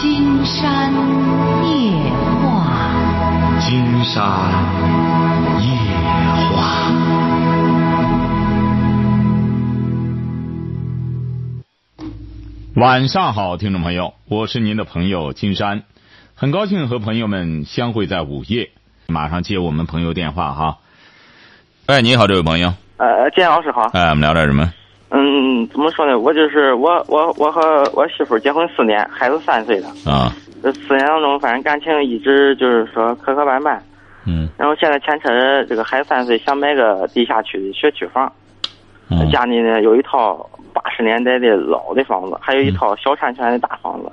金山夜话，金山夜话。晚上好，听众朋友，我是您的朋友金山，很高兴和朋友们相会在午夜。马上接我们朋友电话哈。哎，你好，这位朋友。呃，金老师好。哎，我们聊点什么？嗯，怎么说呢？我就是我我我和我媳妇结婚四年，孩子三岁了。啊。这四年当中，反正感情一直就是说磕磕绊绊。嗯。然后现在牵扯着这个孩子三岁，想买个地下区的学区房。嗯。家里呢有一套八十年代的老的房子，还有一套小产权的大房子。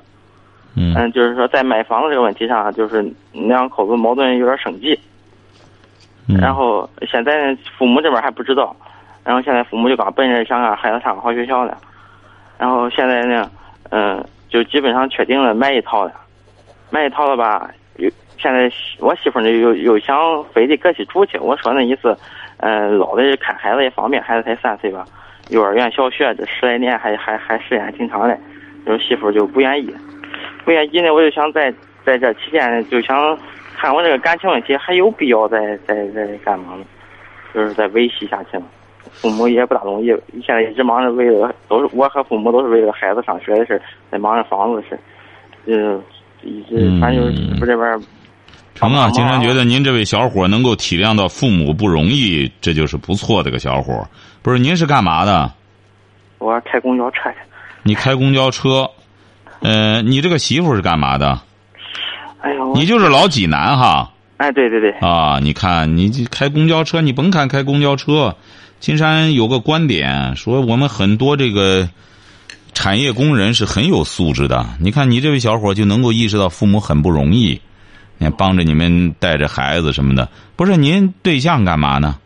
嗯。嗯，就是说在买房子这个问题上，就是两口子矛盾有点升级。嗯。然后现在呢，父母这边还不知道。然后现在父母就刚本着想让孩子上个好学校了，然后现在呢，嗯，就基本上确定了买一套了，买一套了吧？又现在我媳妇呢又又想非得搁起住去，我说那意思，嗯，老的看孩子也方便，孩子才三岁吧，幼儿园、小学这十来年还还还时间还挺长的，就是媳妇就不愿意，不愿意呢，我就想在在这期间呢，就想看我这个感情问题还有必要再再再干嘛呢？就是再维系下去吗。父母也不大容易，现在一直忙着为了，都是我和父母都是为了孩子上学的事在忙着房子的事嗯，一直反正就是媳妇这边。成啊，经常觉得您这位小伙能够体谅到父母不容易，这就是不错的个小伙。不是，您是干嘛的？我开公交车的。你开公交车？呃，你这个媳妇是干嘛的？哎呦。你就是老济南哈。哎，对对对。啊，你看，你开公交车，你甭看开公交车。金山有个观点说，我们很多这个产业工人是很有素质的。你看，你这位小伙就能够意识到父母很不容易，你看帮着你们带着孩子什么的。不是您对象干嘛呢？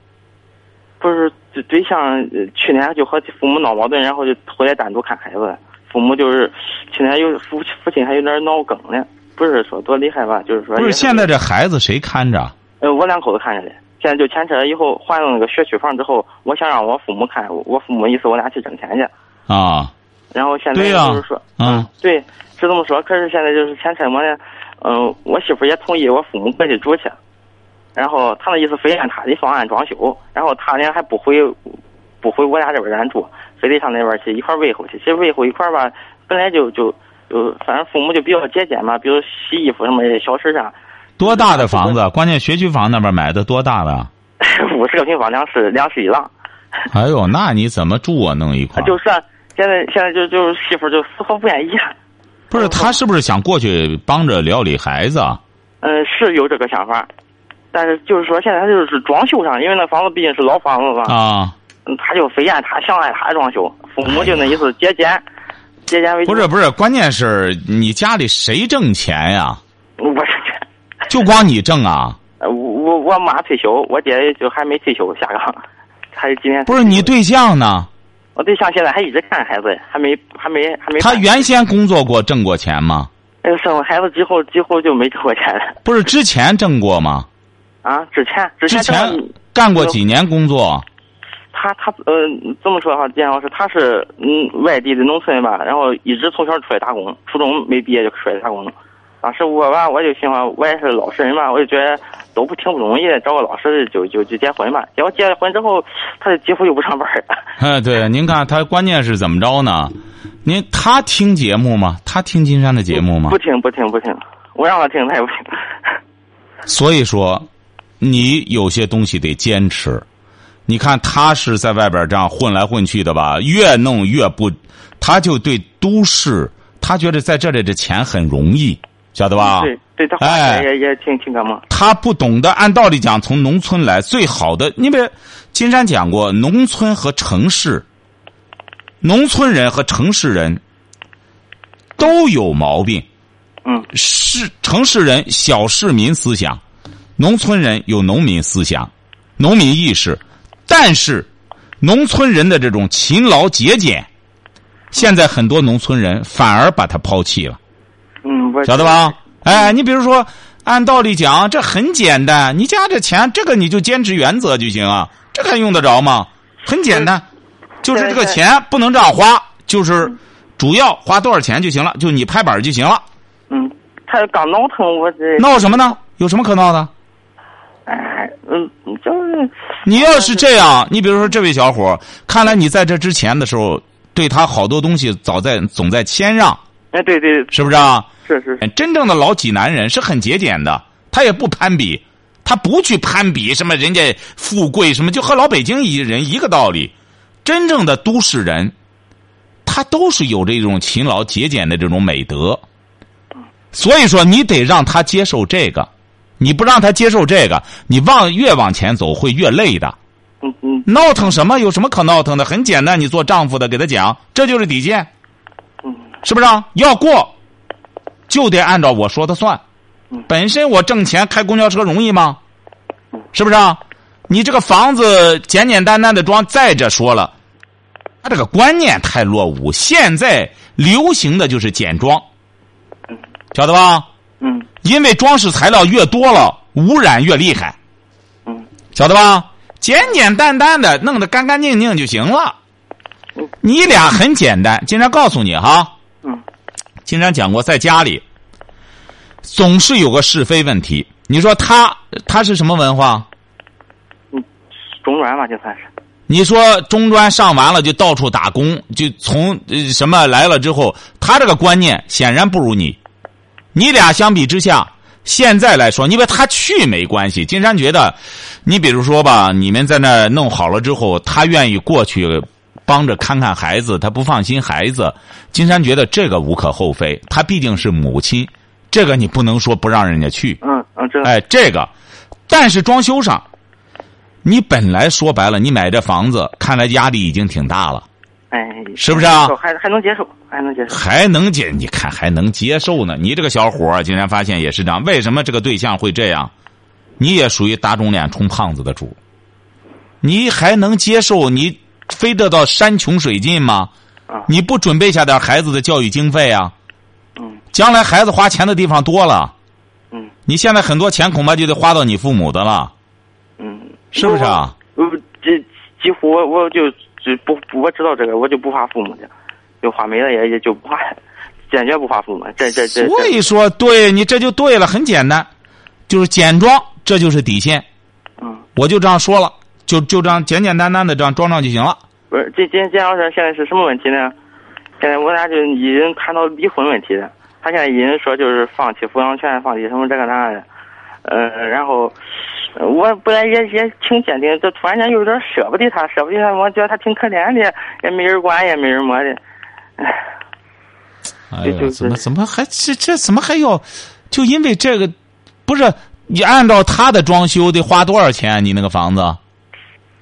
不是对象，去年就和父母闹矛盾，然后就回来单独看孩子。父母就是去年有父父亲还有点脑梗呢，不是说多厉害吧？就是说不是现在这孩子谁看着？呃，我两口子看着的。现在就牵扯以后换了那个学区房之后，我想让我父母看，我父母意思我俩去挣钱去。啊。然后现在就是说，嗯，对，是这么说。可是现在就是牵扯么呢？嗯，我媳妇也同意我父母过去住去，然后他那意思非按他的方案装修，然后他呢还不回，不回我俩这边咱住，非得上那边去一块维护去。其实维护一块吧，本来就就就反正父母就比较节俭嘛，比如洗衣服什么小事上。多大的房子？关键学区房那边买的多大的？五十个平方，两室两室一廊。哎呦，那你怎么住啊？弄一块？就是现在，现在就就媳妇就丝毫不愿意。不是他是不是想过去帮着料理孩子？嗯，是有这个想法，但是就是说现在他就是装修上，因为那房子毕竟是老房子吧。啊。嗯，他就非按他想按他装修，父母就那意思节俭，节俭为主。不是不是，关键是你家里谁挣钱呀？我是。就光你挣啊？我，我我妈退休，我姐就还没退休下岗，还今年。不是你对象呢？我对象现在还一直看孩子，还没还没还没。他原先工作过，挣过钱吗？那个生了孩子之后，几乎就没挣过钱了。不是之前挣过吗？啊，之前之前前干过几年工作？他他呃，这么说的话，金老师他是嗯外地的农村吧，然后一直从小出来打工，初中没毕业就出来打工了。当时我吧，我就喜欢，我也是老实人嘛，我就觉得都不挺不容易，找个老实的就就就结婚吧。结果结了婚之后，他就几乎就不上班了。哎，对，您看他关键是怎么着呢？您他听节目吗？他听金山的节目吗？不听不听不听，我让他听他也不听。所以说，你有些东西得坚持。你看他是在外边这样混来混去的吧，越弄越不，他就对都市，他觉得在这里的钱很容易。晓得吧？对，对他花钱也也挺挺干嘛。他不懂得，按道理讲，从农村来最好的，你比如金山讲过，农村和城市，农村人和城市人都有毛病。嗯，市城市人小市民思想，农村人有农民思想、农民意识，但是农村人的这种勤劳节俭，现在很多农村人反而把他抛弃了。嗯，晓得吧？哎，你比如说，按道理讲，这很简单，你家这钱，这个你就坚持原则就行啊，这还用得着吗？很简单，就是这个钱不能这样花，就是主要花多少钱就行了，就你拍板就行了。嗯，他刚闹腾，我这闹什么呢？有什么可闹的？哎，嗯，就是你要是这样，你比如说这位小伙，看来你在这之前的时候，对他好多东西早在总在谦让，哎，对对，是不是啊？是是是，真正的老济南人是很节俭的，他也不攀比，他不去攀比什么人家富贵什么，就和老北京一人一个道理。真正的都市人，他都是有这种勤劳节俭的这种美德。所以说，你得让他接受这个，你不让他接受这个，你往越往前走会越累的。嗯嗯闹腾什么？有什么可闹腾的？很简单，你做丈夫的给他讲，这就是底线，嗯是不是啊？要过，就得按照我说的算嗯。本身我挣钱开公交车容易吗？是不是啊？你这个房子简简单单的装，再者说了，他这个观念太落伍。现在流行的就是简装，晓得吧？嗯因为装饰材料越多了，污染越厉害，嗯晓得吧？简简单单的弄得干干净净就行了嗯。你俩很简单，经常告诉你哈，嗯经常讲过，在家里总是有个是非问题。你说他他是什么文化？嗯，中专吧，就算是。你说中专上完了就到处打工，就从呃什么来了之后，他这个观念显然不如你。你俩相比之下，现在来说，你别他去没关系。金山觉得，你比如说吧，你们在那弄好了之后，他愿意过去帮着看看孩子，他不放心孩子。金山觉得这个无可厚非，他毕竟是母亲，这个你不能说不让人家去。嗯嗯，这哎，这个，但是装修上，你本来说白了，你买这房子，看来压力已经挺大了，哎，是不是啊还还能接受，还能接受。还能接？你看还能接受呢？你这个小伙儿竟然发现也是这样，为什么这个对象会这样？你也属于打肿脸充胖子的主，你还能接受？你非得到山穷水尽吗？啊你不准备下点孩子的教育经费啊？嗯将来孩子花钱的地方多了，嗯你现在很多钱恐怕就得花到你父母的了，嗯，是不是啊？我？我这几乎我我就就不不我知道这个，我就不怕父母的，就花没了也也就不怕，坚决不怕父母。这这这。所以说，对你这就对了，很简单，就是简装，这就是底线。嗯，我就这样说了，就就这样简简单单的这样装上就行了。不是，这金金老师现在是什么问题呢？现在我俩就已经谈到离婚问题了。他现在已经说就是放弃抚养权，放弃什么这个那的，呃，然后呃我本来也也挺坚定，这突然间有点舍不得他，舍不得他，我觉得他挺可怜的，也没人管，也没人么的，哎，哎就怎么怎么还这这怎么还要？就因为这个，不是你按照他的装修得花多少钱？你那个房子？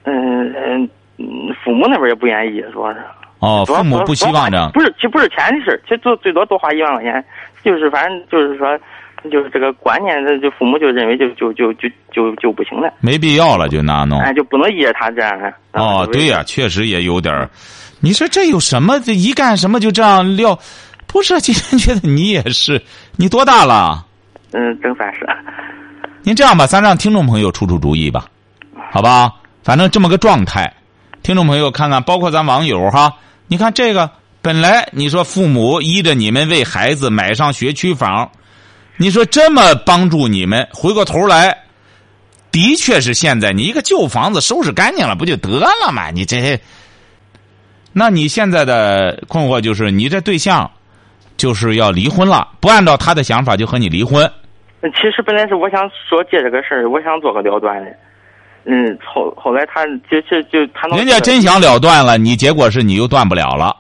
嗯嗯，嗯父母那边也不愿意，主要是。哦，父母不希望这样。不是，其实不是钱的事儿，其实最最多多花一万块钱，就是反正就是说，就是这个观念，这就父母就认为就就就就就就不行了，没必要了，就那弄。哎，就不能依着他这样哦，对呀、确实也有点儿。你说这有什么？这一干什么就这样撂？不是，今天觉得你也是，你多大了？嗯，正三十。您这样吧，咱让听众朋友出出主意吧，好吧？反正这么个状态，听众朋友看看，包括咱网友哈，你看这个，本来你说父母依着你们为孩子买上学区房，你说这么帮助你们，回过头来，的确是现在你一个旧房子收拾干净了，不就得了吗？你这，那你现在的困惑就是，你这对象就是要离婚了，不按照他的想法就和你离婚。其实本来是我想说借这个事儿，我想做个了断的。嗯，后后来他就就就他弄人家真想了断了，你结果是你又断不了了。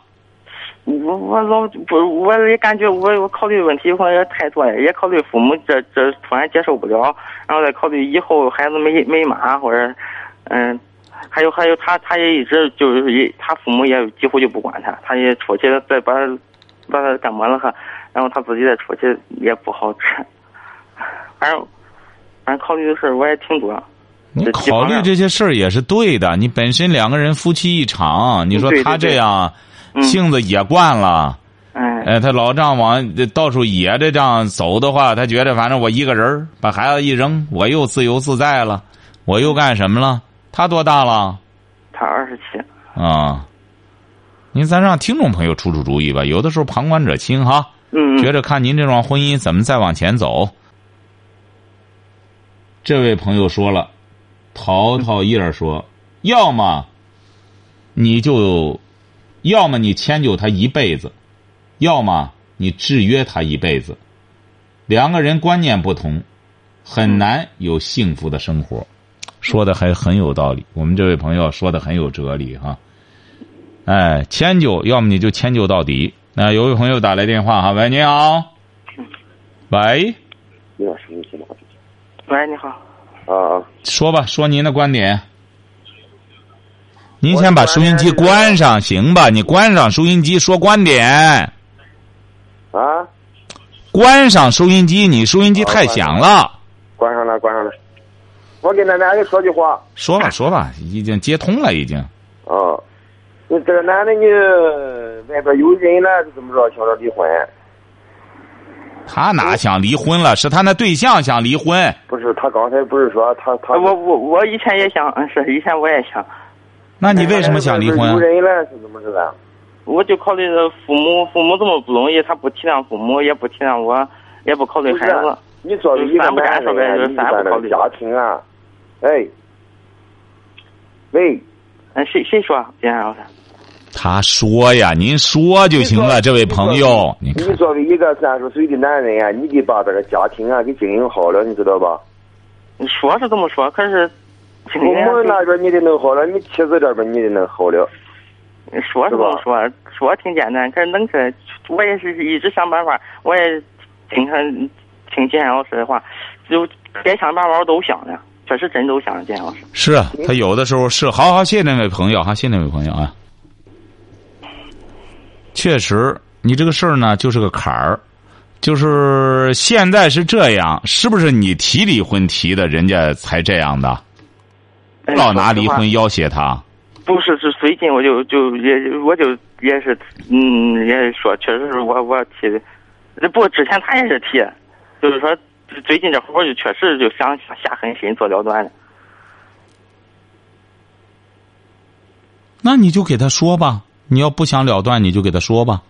我我老不，我也感觉我我考虑问题可能也太多了，也考虑父母这这突然接受不了，然后再考虑以后孩子没没妈或者，嗯，还有还有他他也一直就是也他父母也几乎就不管他，他也出去再把他把他干嘛了哈，然后他自己再出去也不好吃，反正反正考虑的事儿我也挺多。你考虑这些事儿也是对的。你本身两个人夫妻一场，你说他对对对这样嗯性子野惯了，哎，哎，他老丈往到处野着这样走的话，他觉得反正我一个人儿把孩子一扔，我又自由自在了，我又干什么了？他多大了？他二十七。啊，您咱让听众朋友出出主意吧。有的时候旁观者清哈。嗯，觉着看您这桩婚姻怎么再往前走。这位朋友说了，淘淘叶说，要么你就，要么你迁就他一辈子，要么你制约他一辈子。两个人观念不同，很难有幸福的生活。说的还很有道理，我们这位朋友说的很有哲理哈。哎，迁就，要么你就迁就到底。那有位朋友打来电话哈，喂，你好，喂，你好？喂，你好。啊啊，说吧，说您的观点。您先把收音机关上，行吧？你关上收音机，说观点。啊，关上收音机，你收音机太响了。关上了，关上了。我跟那男的说句话。说吧，说吧，已经接通了，已经。哦，你这个男的，你外边有人了，是怎么着？想着离婚？他哪想离婚了？是他那对象想离婚。不是，他刚才不是说他他。我我我以前也想，嗯，是以前我也想。那你为什么想离婚？有人了，是怎么着的？我就考虑着父母，父母这么不容易，他不体谅父母，也不体谅我，也不考虑孩子。你作为一个男人，你考虑家庭啊，哎，喂，哎，谁谁说？金山老师。他说呀，您说就行了，这位朋友。你你作为一个三十岁的男人啊，你得把这个家庭啊给经营好了，你知道吧？你说是这么说，可是父母那边你得弄好了，你妻子这边你得弄好了。说是这么说，说挺简单，可是弄起来，我也是一直想办法，我也经常听金山老师的话，就该想办法我都想了，确实真都想金山老师。是啊，他有的时候是，好好谢谢那位朋友哈，谢谢那位朋友啊。确实，你这个事儿呢，就是个坎儿，就是现在是这样，是不是你提离婚提的，人家才这样的？老拿离婚要挟他？不是，是最近我就就也我就也是嗯，也是说，确实是我我提的，不过之前他也是提，就是说最近这会儿就确实就想下狠心做了断了。那你就给他说吧。你要不想了断，你就给他说吧。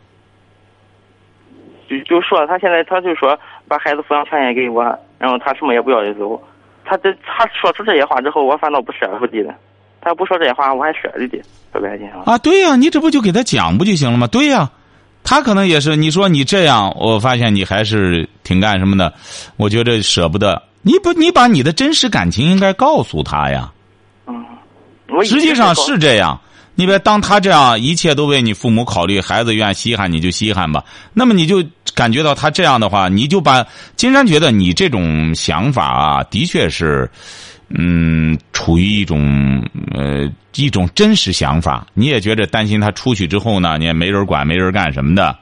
就就说他现在，他就说把孩子抚养权也给我，然后他什么也不要就走。他这他说出这些话之后，我反倒不舍不得了。他要不说这些话，我还舍得的，特别心啊，对呀，你这不就给他讲不就行了吗？对呀，他可能也是。你说你这样，我发现你还是挺干什么的。我觉得舍不得。你不，你把你的真实感情应该告诉他呀。嗯，实际上是这样。你别当他这样，一切都为你父母考虑，孩子愿稀罕你就稀罕吧。那么你就感觉到他这样的话，你就把金山觉得你这种想法啊，的确是，嗯，处于一种呃一种真实想法。你也觉得担心他出去之后呢，你也没人管，没人干什么的。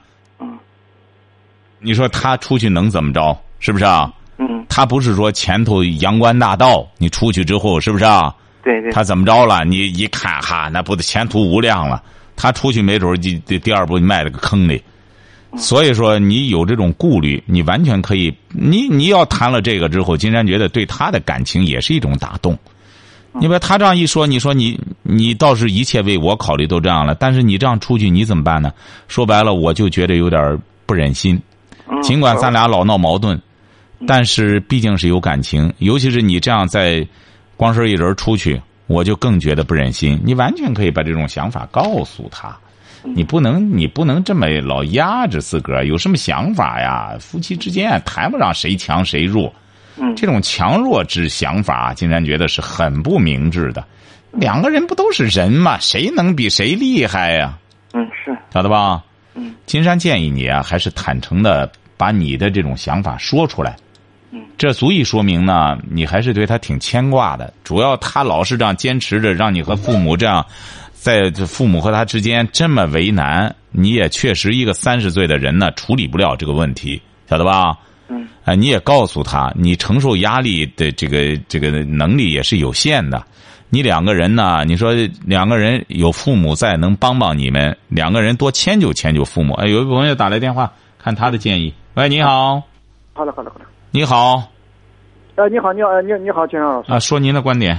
你说他出去能怎么着？是不是啊？嗯。他不是说前头阳关大道，你出去之后是不是啊？对对，他怎么着了？你一看哈，那不得前途无量了？他出去没准儿第第二步迈了个坑里。所以说，你有这种顾虑，你完全可以。你你要谈了这个之后，金山觉得对他的感情也是一种打动。你把他这样一说，你说你你倒是一切为我考虑都这样了，但是你这样出去你怎么办呢？说白了，我就觉得有点不忍心。尽管咱俩老闹矛盾，但是毕竟是有感情，尤其是你这样在。光是一人出去，我就更觉得不忍心。你完全可以把这种想法告诉他，你不能，你不能这么老压着自个儿。有什么想法呀？夫妻之间谈不上谁强谁弱，这种强弱之想法，竟然觉得是很不明智的。两个人不都是人吗？谁能比谁厉害呀？嗯，是晓得吧？嗯，金山建议你啊，还是坦诚的把你的这种想法说出来。这足以说明呢，你还是对他挺牵挂的。主要他老是这样坚持着，让你和父母这样，在父母和他之间这么为难，你也确实一个三十岁的人呢，处理不了这个问题，晓得吧？嗯。啊，你也告诉他，你承受压力的这个这个能力也是有限的。你两个人呢，你说两个人有父母在，能帮帮你们，两个人多迁就迁就父母。哎，有一个朋友打来电话，看他的建议。喂，你好。好的，好的，好的。你好，呃，你好，你好，你你好，金山老师啊，说您的观点。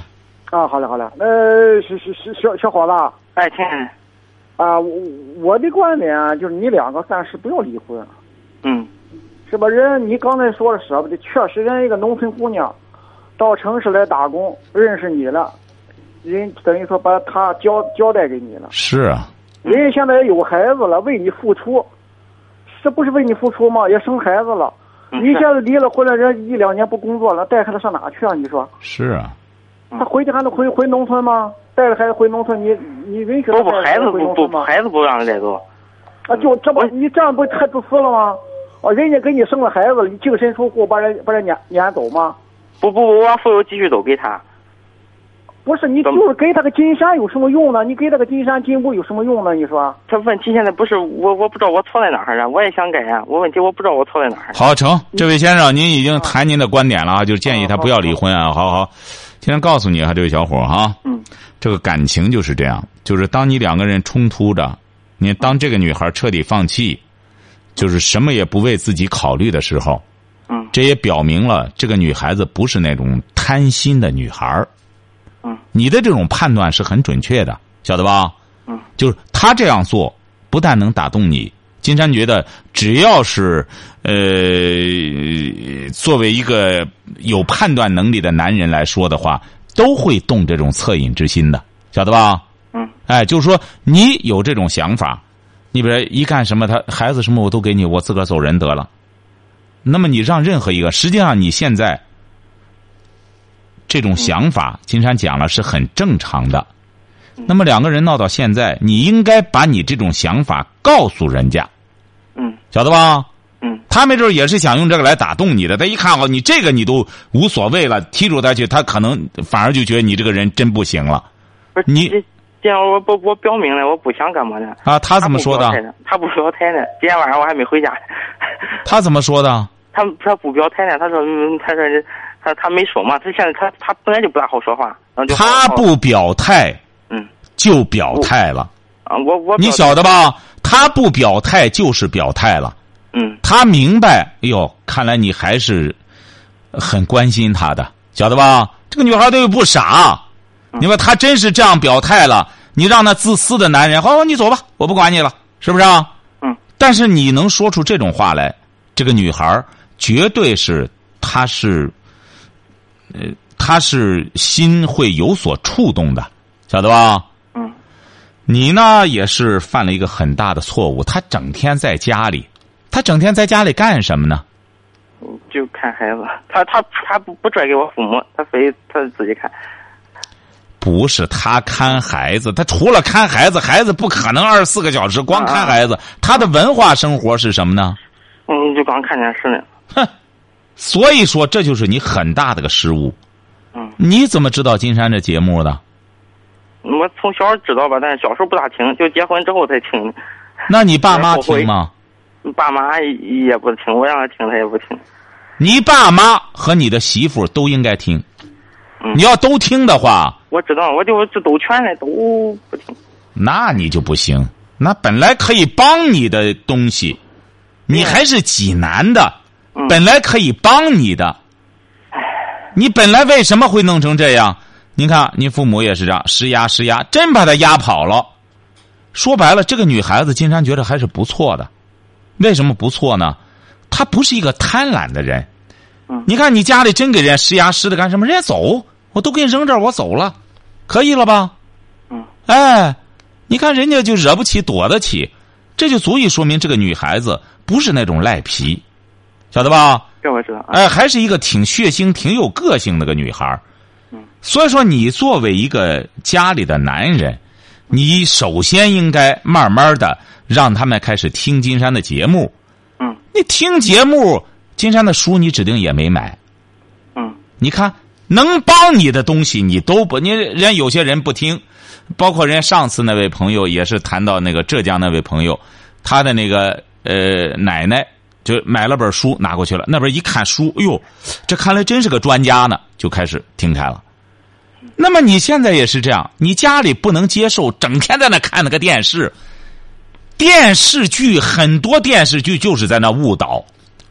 啊，好嘞，好嘞，呃，是是是小小伙子，哎，亲，啊，我我的观点就是你两个暂时不要离婚，嗯，是吧？人你刚才说的舍不得，确实人一个农村姑娘，到城市来打工，认识你了，人等于说把她交交代给你了。是啊，人家现在也有孩子了，为你付出，这不是为你付出吗？也生孩子了。嗯你现在离了婚了，人一两年不工作了，带孩子上哪去啊？你说 是啊，嗯他回去还能回回农村吗？带着孩子回农村，你你允许他不不，孩子不不？孩子不让人带走。啊，就这不你这样不太自私了吗？哦，人家给你生了孩子，你净身出户把人把人撵撵走吗？不不不，我把所有积蓄都给他。不是，你就是给他个金山有什么用呢？你给他个金山金屋有什么用呢？你说？他问题现在不是我，我不知道我错在哪儿啊！我也想改啊，我问题我不知道我错在哪儿。好成，这位先生，您已经谈您的观点了啊，就是建议他不要离婚啊。好好，今天告诉你啊，这位小伙儿哈，嗯，这个感情就是这样，就是当你两个人冲突着，你当这个女孩彻底放弃，就是什么也不为自己考虑的时候，嗯这也表明了这个女孩子不是那种贪心的女孩儿嗯你的这种判断是很准确的，晓得吧？嗯，就是他这样做，不但能打动你。金山觉得，只要是呃，作为一个有判断能力的男人来说的话，都会动这种恻隐之心的，晓得吧？嗯，哎，就是说你有这种想法，你比如一干什么，他孩子什么我都给你，我自个儿走人得了。那么你让任何一个，实际上你现在这种想法，金山讲了是很正常的。那么两个人闹到现在，你应该把你这种想法告诉人家，嗯晓得吧？嗯他没准也是想用这个来打动你的。他一看哦，你这个你都无所谓了，踢出他去，他可能反而就觉得你这个人真不行了不是你这这样我不我表明了我不想干嘛呢？啊。他怎么说的？他不表态呢？他不表态呢。今天晚上我还没回家。他怎么说的？他他不表态呢。他说嗯，他说他他没说嘛。他现在他他本来就不大好说话，然后就好好他不表态嗯就表态了，啊，我我你晓得吧？他不表态就是表态了。嗯他明白，哎呦，看来你还是很关心他的，晓得吧？这个女孩她又不傻，你说她真是这样表态了，你让那自私的男人，好，你走吧，我不管你了，是不是啊？嗯。但是你能说出这种话来，这个女孩绝对是，她是，呃，他是心会有所触动的，晓得吧？嗯你呢也是犯了一个很大的错误，他整天在家里，他整天在家里干什么呢？就看孩子。他他他不不转给我父母，他非他自己看。不是他看孩子，他除了看孩子，孩子不可能二十四个小时光看孩子。他的文化生活是什么呢？嗯，就光看电视呢。哼，所以说这就是你很大的个失误。嗯，你怎么知道金山这节目的？我从小知道吧，但是小时候不大听，就结婚之后才听。那你爸妈听吗？爸妈也不听，我让他听他也不听。你爸妈和你的媳妇都应该听。嗯你要都听的话，我知道，我就这都全了都不听。那你就不行。那本来可以帮你的东西，你还是济南的，嗯本来可以帮你的，你本来为什么会弄成这样？您看，您父母也是这样施压施压，真把他压跑了。说白了，这个女孩子，金山觉得还是不错的。为什么不错呢？她不是一个贪婪的人。嗯你看，你家里真给人家施压施的干什么？人家走，我都给你扔这儿，我走了，可以了吧？嗯，哎，你看人家就惹不起，躲得起，这就足以说明这个女孩子不是那种赖皮，晓得吧？这我知道。啊哎，还是一个挺血腥、挺有个性的个女孩儿嗯所以说，你作为一个家里的男人，你首先应该慢慢的让他们开始听金山的节目。嗯你听节目，金山的书你指定也没买。嗯你看，能帮你的东西你都不，你人家有些人不听，包括人家上次那位朋友也是谈到那个浙江那位朋友，他的那个呃奶奶就买了本书拿过去了，那边一看书，哎呦，这看来真是个专家呢，就开始听开了。那么你现在也是这样，你家里不能接受整天在那看那个电视，电视剧很多电视剧就是在那误导。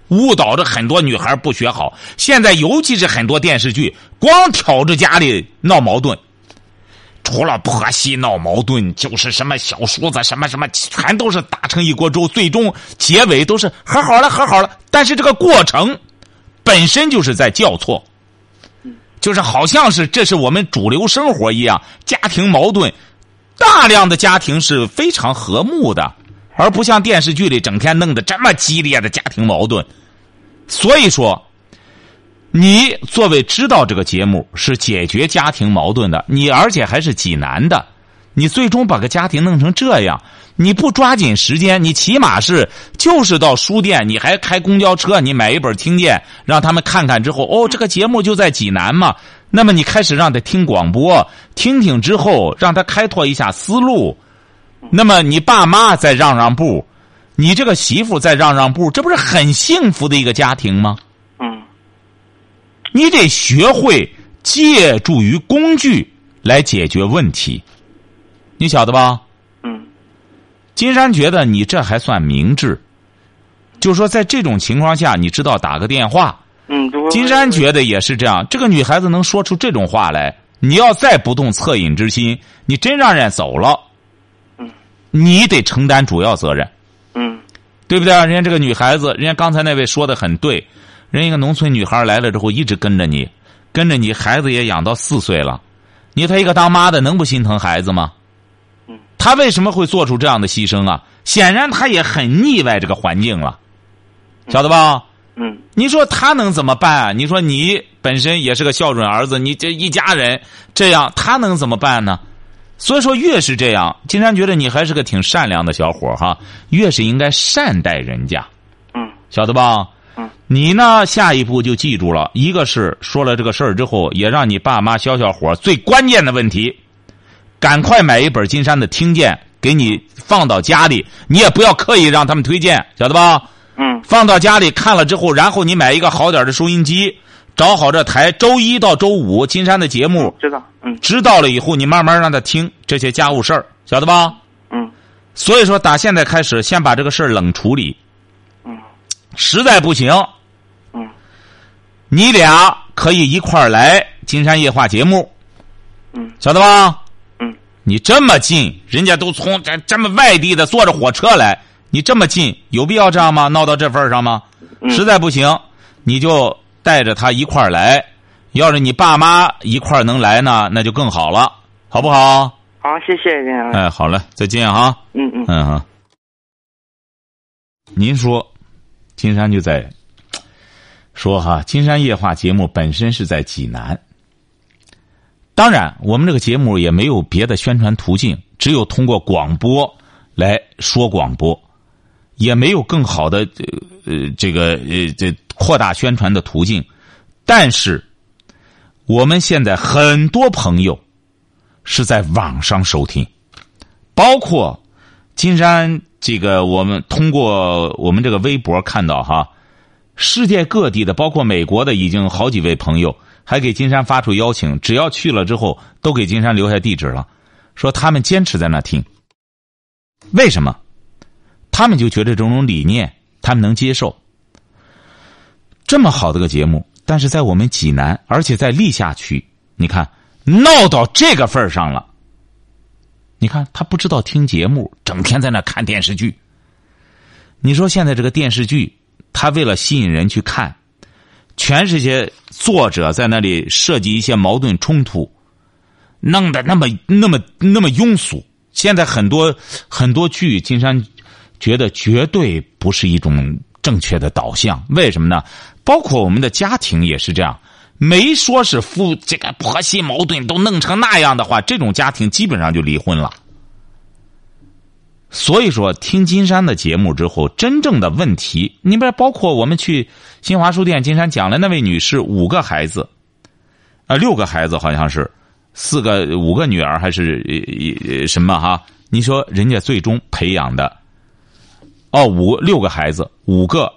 误导着很多女孩不学好。现在尤其是很多电视剧，光挑着家里闹矛盾。除了婆媳闹矛盾，就是什么小叔子，什么什么，全都是打成一锅粥，最终结尾都是和好了，和好了。但是这个过程本身就是在叫错，就是好像是这是我们主流生活一样，家庭矛盾，大量的家庭是非常和睦的，而不像电视剧里整天弄得这么激烈的家庭矛盾。所以说。你作为知道这个节目是解决家庭矛盾的，你而且还是济南的，你最终把个家庭弄成这样，你不抓紧时间，你起码是就是到书店，你还开公交车，你买一本听见，让他们看看之后，哦，这个节目就在济南嘛，那么你开始让他听广播，听听之后，让他开拓一下思路，那么你爸妈再让让步，你这个媳妇再让让步，这不是很幸福的一个家庭吗？你得学会借助于工具来解决问题，你晓得吧？嗯。金山觉得你这还算明智，就说在这种情况下，你知道打个电话。嗯。金山觉得也是这样，这个女孩子能说出这种话来，你要再不动恻隐之心，你真让人走了，嗯，你得承担主要责任。嗯。对不对？人家这个女孩子，人家刚才那位说的很对。人一个农村女孩来了之后，一直跟着你，跟着你，孩子也养到四岁了，你他一个当妈的能不心疼孩子吗？嗯，他为什么会做出这样的牺牲啊？显然他也很腻歪这个环境了，晓得吧？嗯，你说他能怎么办啊？你说你本身也是个孝顺儿子，你这一家人这样，他能怎么办呢？所以说，越是这样，金山觉得你还是个挺善良的小伙哈，越是应该善待人家，嗯，晓得吧？你呢？下一步就记住了，一个是说了这个事儿之后，也让你爸妈消消火。最关键的问题，赶快买一本金山的听见，给你放到家里。你也不要刻意让他们推荐，晓得吧？嗯。放到家里看了之后，然后你买一个好点的收音机，找好这台，周一到周五金山的节目。知道。嗯。知道了以后，你慢慢让他听这些家务事儿，晓得吧？嗯。所以说，打现在开始，先把这个事儿冷处理。嗯。实在不行。你俩可以一块儿来金山夜话节目，嗯，晓得吧？嗯，你这么近，人家都从这这么外地的坐着火车来，你这么近，有必要这样吗？闹到这份上吗？实在不行，你就带着他一块儿来。要是你爸妈一块儿能来呢，那就更好了，好不好？好，谢谢您。哎，好嘞，再见哈。嗯嗯嗯哈。您说，金山就在。说哈，金山夜话节目本身是在济南。当然，我们这个节目也没有别的宣传途径，只有通过广播来说广播，也没有更好的呃这个呃这扩大宣传的途径。但是，我们现在很多朋友是在网上收听，包括金山这个，我们通过我们这个微博看到哈。世界各地的，包括美国的，已经好几位朋友还给金山发出邀请，只要去了之后，都给金山留下地址了，说他们坚持在那听。为什么？他们就觉得这种理念他们能接受。这么好的个节目，但是在我们济南，而且在历下区，你看闹到这个份上了。你看他不知道听节目，整天在那看电视剧。你说现在这个电视剧？他为了吸引人去看，全是些作者在那里设计一些矛盾冲突，弄得那么那么那么庸俗。现在很多很多剧，金山觉得绝对不是一种正确的导向。为什么呢？包括我们的家庭也是这样，没说是夫这个婆媳矛盾都弄成那样的话，这种家庭基本上就离婚了。所以说，听金山的节目之后，真正的问题，你比包括我们去新华书店，金山讲了那位女士五个孩子，啊，六个孩子好像是，四个五个女儿还是什么哈？你说人家最终培养的，哦，五六个孩子，五个，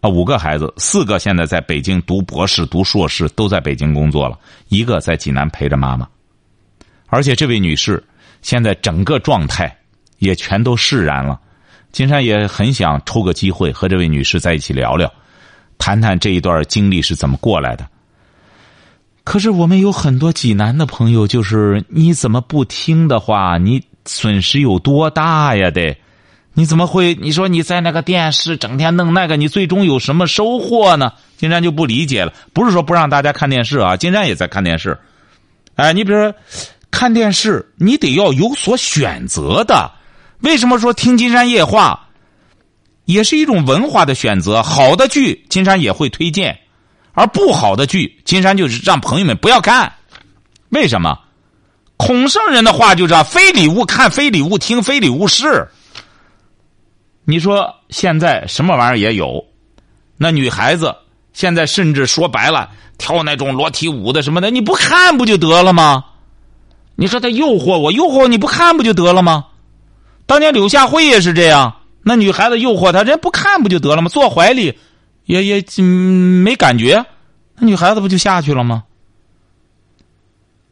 啊，五个孩子，四个现在在北京读博士、读硕士，都在北京工作了，一个在济南陪着妈妈，而且这位女士现在整个状态。也全都释然了，金山也很想抽个机会和这位女士在一起聊聊，谈谈这一段经历是怎么过来的。可是我们有很多济南的朋友，就是你怎么不听的话，你损失有多大呀？得，你怎么会？你说你在那个电视整天弄那个，你最终有什么收获呢？金山就不理解了。不是说不让大家看电视啊，金山也在看电视。哎，你比如说看电视，你得要有所选择的。为什么说听金山夜话，也是一种文化的选择？好的剧，金山也会推荐。而不好的剧，金山就是让朋友们不要看。为什么？孔圣人的话就这非礼勿看，非礼勿听，非礼勿视。你说现在什么玩意儿也有，那女孩子现在甚至说白了，跳那种裸体舞的什么的，你不看不就得了吗？你说他诱惑我，诱惑你不看不就得了吗？当年柳下惠也是这样，那女孩子诱惑他，人不看不就得了吗？坐怀里。也也没感觉，那女孩子不就下去了吗？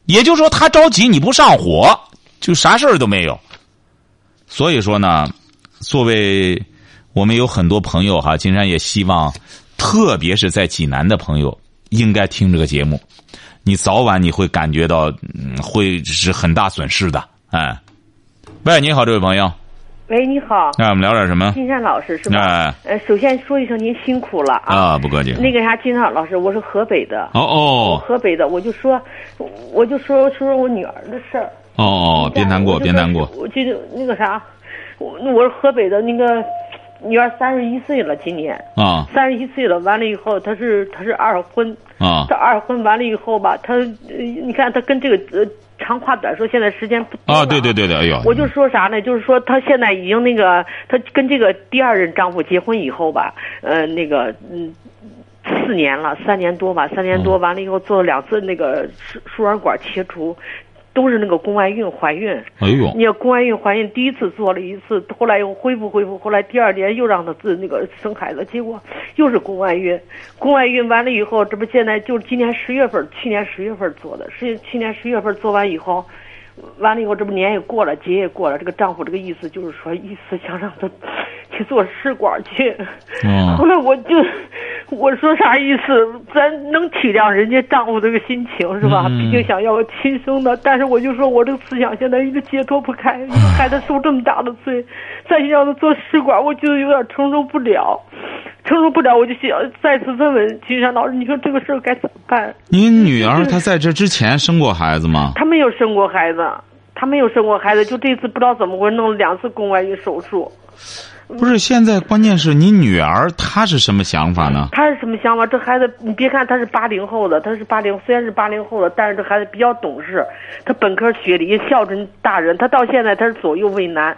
也就是说，他着急你不上火，就啥事儿都没有。所以说呢，作为我们有很多朋友哈，金山也希望，特别是在济南的朋友，应该听这个节目。你早晚你会感觉到，嗯，会是很大损失的。哎，喂，你好，这位朋友。喂，你好。那我们聊点什么？金山老师是吧？呃，首先说一声您辛苦了啊！啊，不客气。那个啥，金山老师，我是河北的。哦哦。河北的，我就说，我就说说说我女儿的事儿。哦哦，别难过，别难过。我就那个啥，我我是河北的，那个女儿三十一岁了，今年。啊。三十一岁了，完了以后，她是她是二婚。啊。她二婚完了以后吧，她你看她跟这个呃。长话短说，现在时间不多啊！对对对对，哎呦！我就说啥呢？就是说，她现在已经那个，她跟这个第二任丈夫结婚以后吧，呃，那个嗯，四年了，三年多吧，三年多完了以后做了两次那个输输卵管切除。都是那个宫外孕怀孕，哎呦！你要宫外孕怀孕，第一次做了一次，后来又恢复恢复，后来第二年又让她自那个生孩子，结果又是宫外孕。宫外孕完了以后，这不现在就是今年十月份，去年十月份做的，是去年十月份做完以后，完了以后这不年也过了，节也过了，这个丈夫这个意思就是说，意思想让她 去做试管去。嗯。后来我就。我说啥意思？咱能体谅人家丈夫这个心情是吧？毕竟想要个亲生的，但是我就说我这个思想现在一直解脱不开，一个孩子受这么大的罪，再去让他做试管，我觉得有点承受不了，承受不了，我就想再次问问金山老师，你说这个事儿该怎么办？您女儿她在这之前生过孩子吗？她没有生过孩子，她没有生过孩子，就这次不知道怎么回事弄了两次宫外孕手术。不是，现在关键是你女儿她是什么想法呢？她是什么想法？这孩子，你别看她是八零后的，她是八零，虽然是八零后的，但是这孩子比较懂事，她本科学历，孝顺大人，她到现在她是左右为难。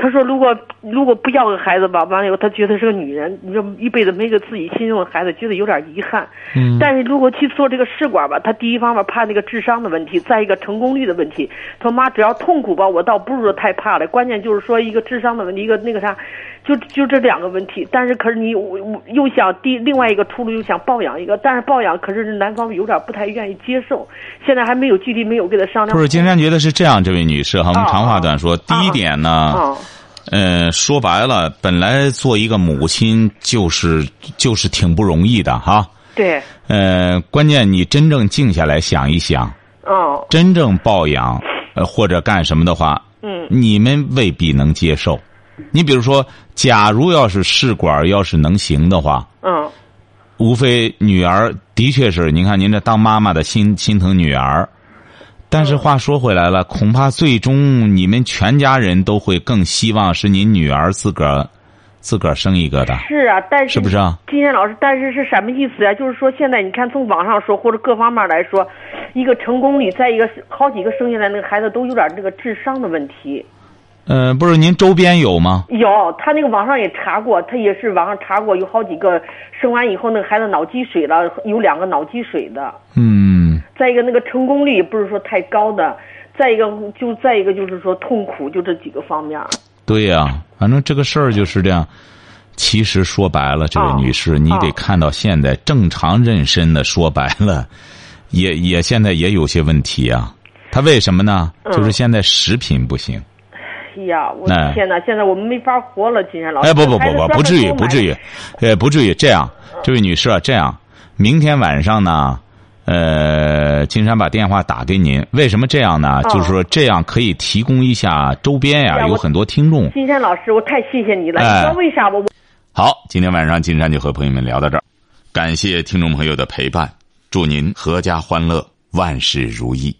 他说：“如果如果不要个孩子吧，完了以后他觉得是个女人，你说一辈子没个自己心中的孩子，觉得有点遗憾。嗯。但是如果去做这个试管吧，他第一方面怕那个智商的问题，再一个成功率的问题。他说妈，只要痛苦吧，我倒不是说太怕了，关键就是说一个智商的问题，一个那个啥，就就这两个问题。但是可是你又想第另外一个出路又想抱养一个，但是抱养可是男方有点不太愿意接受。现在还没有具体没有跟他商量。不是，金山觉得是这样，这位女士哈，我们长话短说，第一点呢。”嗯，说白了，本来做一个母亲就是就是挺不容易的哈。对。呃，关键你真正静下来想一想。哦。真正抱养，呃，或者干什么的话，嗯，你们未必能接受。你比如说，假如要是试管要是能行的话，嗯，无非女儿的确是，您看您这当妈妈的心心疼女儿。但是话说回来了，恐怕最终你们全家人都会更希望是您女儿自个儿自个儿生一个的。是啊，但是是不是啊？金山老师，但是是什么意思呀？就是说，现在你看，从网上说或者各方面来说，一个成功率，再一个好几个生下来那个孩子都有点这个智商的问题。嗯，不是，您周边有吗？有，他那个网上也查过，他也是网上查过，有好几个生完以后那个孩子脑积水了，有两个脑积水的。嗯。再一个，那个成功率不是说太高的；再一个，就再一个就是说痛苦，就这几个方面。对呀，反正这个事儿就是这样。其实说白了，这位女士，你得看到现在正常妊娠的，说白了，也也现在也有些问题啊。她为什么呢？就是现在食品不行。哎呀，我的天哪！现在我们没法活了，金山老师。哎，不不不不，不至于，不至于，呃，不至于。这样，这位女士啊，这样，明天晚上呢，呃，金山把电话打给您，为什么这样呢？哦就是说这样可以提供一下周边呀，有很多听众。金山老师，我太谢谢你了。哎你知道为啥我？好，今天晚上金山就和朋友们聊到这儿，感谢听众朋友的陪伴，祝您阖家欢乐，万事如意。